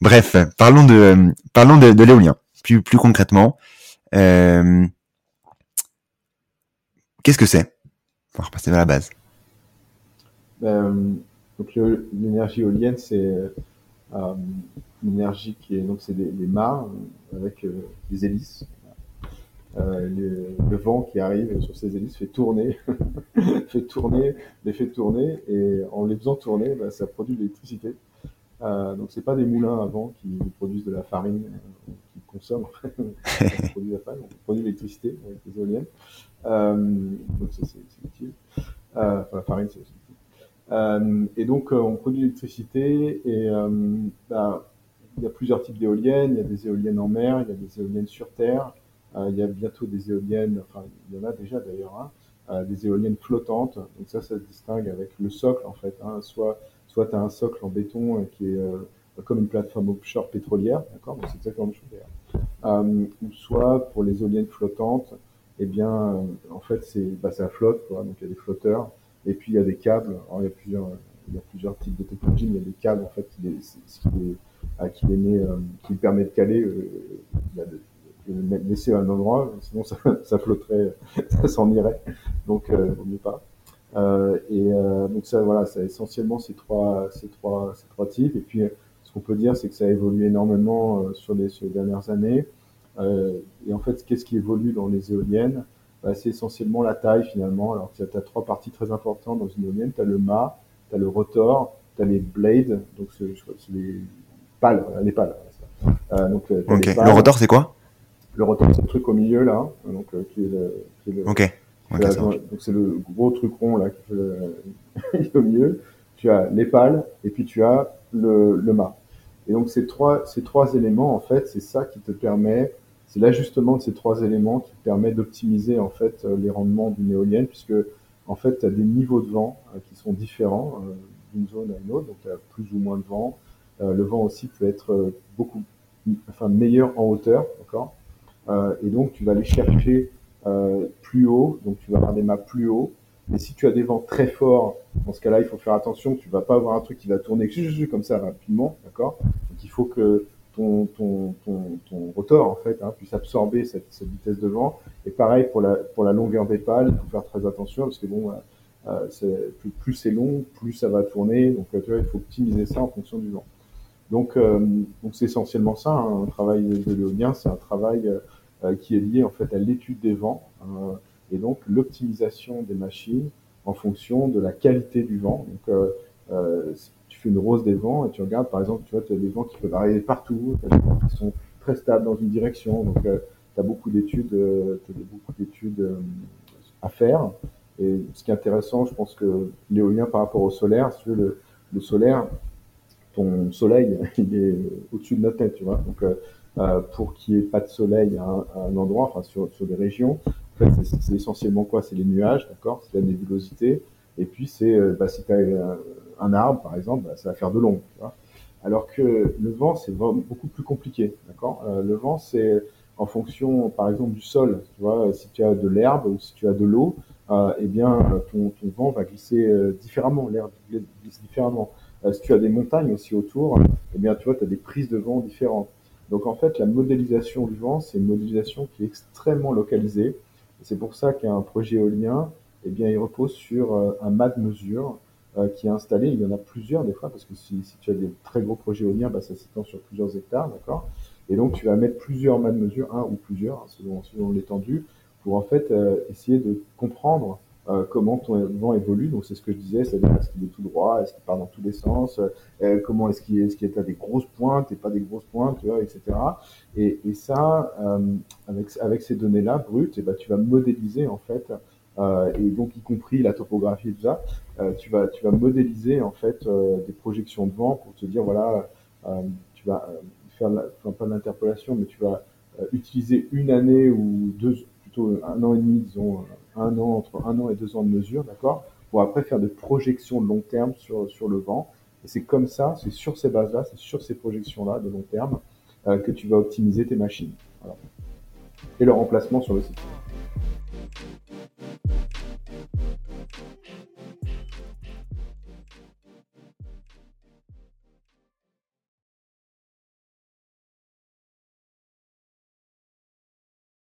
Bref, parlons de parlons de, l'éolien plus plus concrètement. Euh, Qu'est-ce que c'est? On va repasser vers la base. Ben, l'énergie éolienne, c'est euh, qui est donc c'est des, des avec euh, des hélices. Euh, le, vent qui arrive sur ces hélices fait tourner, fait tourner, les fait tourner, et en les faisant tourner, ben, ça produit de l'électricité. Euh, donc c'est pas des moulins à vent qui produisent de la farine, euh, qui consomment, qui produisent la farine, on produit de l'électricité avec les éoliennes. Euh, donc c'est utile. Enfin la farine c'est utile. Et donc on produit de l'électricité et bah, il y a plusieurs types d'éoliennes. Il y a des éoliennes en mer, il y a des éoliennes sur terre. Il y a bientôt des éoliennes, enfin il y en a déjà d'ailleurs, hein, des éoliennes flottantes. Donc ça, ça se distingue avec le socle en fait. Hein, soit soit tu as un socle en béton euh, qui est euh, comme une plateforme offshore pétrolière, d'accord c'est exactement la même chose euh, ou soit pour les éoliennes flottantes, eh bien, en fait, c'est, bah, ça flotte, quoi. Donc, il y a des flotteurs. Et puis, il y a des câbles. Alors, il y a plusieurs, il y a plusieurs types de technologies, mais il y a des câbles, en fait, qui les, qui les, qui permet de caler, de, de, laisser à un endroit, sinon ça, ça flotterait, ça s'en irait. Donc, euh, vaut mieux pas. Euh, et euh, donc ça, voilà, c'est essentiellement ces trois, ces trois, ces trois types. Et puis, ce qu'on peut dire, c'est que ça a évolué énormément euh, sur les, sur les dernières années. et en fait, qu'est-ce qui évolue dans les éoliennes? Bah, C'est essentiellement la taille finalement. Alors, tu as, trois parties très importantes dans une éolienne. Tu as le mât, tu as le rotor, tu as les blades, donc c'est les pales, les pales. Euh, donc, le rotor, c'est quoi? Le rotor, c'est le truc au milieu là, donc qui est le, qui est le donc c'est le gros truc rond là qui fait au milieu. Tu as les pales et puis tu as le, le mât. Et donc ces trois, ces trois éléments, en fait, c'est ça qui te permet, c'est l'ajustement de ces trois éléments qui te permet d'optimiser en fait euh, les rendements d'une éolienne, puisque en fait, tu as des niveaux de vent euh, qui sont différents euh, d'une zone à une autre, donc tu as plus ou moins de vent. le vent aussi peut être beaucoup, enfin meilleur en hauteur, d'accord? Et donc tu vas aller chercher euh, plus haut, donc tu vas avoir des maps plus haut. Mais si tu as des vents très forts, dans ce cas-là, il faut faire attention. Tu vas pas avoir un truc qui va tourner comme ça rapidement, d'accord? Donc il faut que ton, ton, ton, ton rotor en fait hein, puisse absorber cette, cette, vitesse de vent. Et pareil pour la pour la longueur des pales, il faut faire très attention parce que bon, euh, plus, plus c'est long, plus ça va tourner. Donc tu vois, il faut optimiser ça en fonction du vent. Donc euh, donc c'est essentiellement ça, hein, un travail de l'éolien, c'est un travail euh, euh, qui est lié en fait à l'étude des vents euh, et donc l'optimisation des machines en fonction de la qualité du vent. Donc, euh, tu fais une rose des vents et tu regardes, par exemple, tu vois, tu des vents qui peuvent arriver partout, qui sont très stables dans une direction. Donc, tu as beaucoup d'études, beaucoup d'études à faire. Et ce qui est intéressant, je pense que l'éolien par rapport au solaire, si tu veux, le, solaire, ton soleil, il est au-dessus de notre tête, tu vois. Donc, euh, pour qu'il n'y ait pas de soleil à un, endroit, enfin sur, sur des régions. En fait, c'est essentiellement quoi? C'est les nuages, d'accord? C'est la nébulosité. Et puis c'est, euh, bah, si tu as euh, un arbre, par exemple, bah, ça va faire de l'ombre. Alors que le vent, c'est beaucoup plus compliqué, d'accord? Le vent, c'est en fonction, par exemple, du sol. Tu vois, si tu as de l'herbe ou si tu as de l'eau, euh, eh bien, ton, ton, vent va glisser différemment, l'herbe glisse différemment. si tu as des montagnes aussi autour, eh bien, tu vois, tu as des prises de vent différentes. Donc en fait, la modélisation du vent, c'est une modélisation qui est extrêmement localisée. C'est pour ça qu'un projet éolien, eh bien, il repose sur euh, un mât de mesure euh, qui est installé. Il y en a plusieurs des fois, parce que si, tu as des très gros projets éoliens, bah, ça s'étend sur plusieurs hectares, d'accord? Et donc tu vas mettre plusieurs mâts de mesure, un ou plusieurs, hein, selon, selon l'étendue, pour en fait euh, essayer de comprendre euh, comment ton vent évolue. Donc c'est ce que je disais, c'est-à-dire est-ce qu'il est tout droit, est-ce qu'il part dans tous les sens, euh, comment est-ce qu'il est, qu'il est à des grosses pointes et pas des grosses pointes, vois, etc. Et, et ça, euh, avec avec ces données-là brutes, et eh ben tu vas modéliser en fait. et donc y compris la topographie et tout ça, tu vas tu vas modéliser en fait des projections de vent pour te dire voilà, tu vas faire la, enfin, pas l'interpolation, mais tu vas utiliser une année ou deux, un an et demi, disons, un an, entre un an et deux ans de mesure, d'accord Pour après faire des projections de long terme sur, sur le vent. Et c'est comme ça, c'est sur ces bases-là, c'est sur ces projections-là de long terme euh, que tu vas optimiser tes machines. Et leur emplacement sur le site.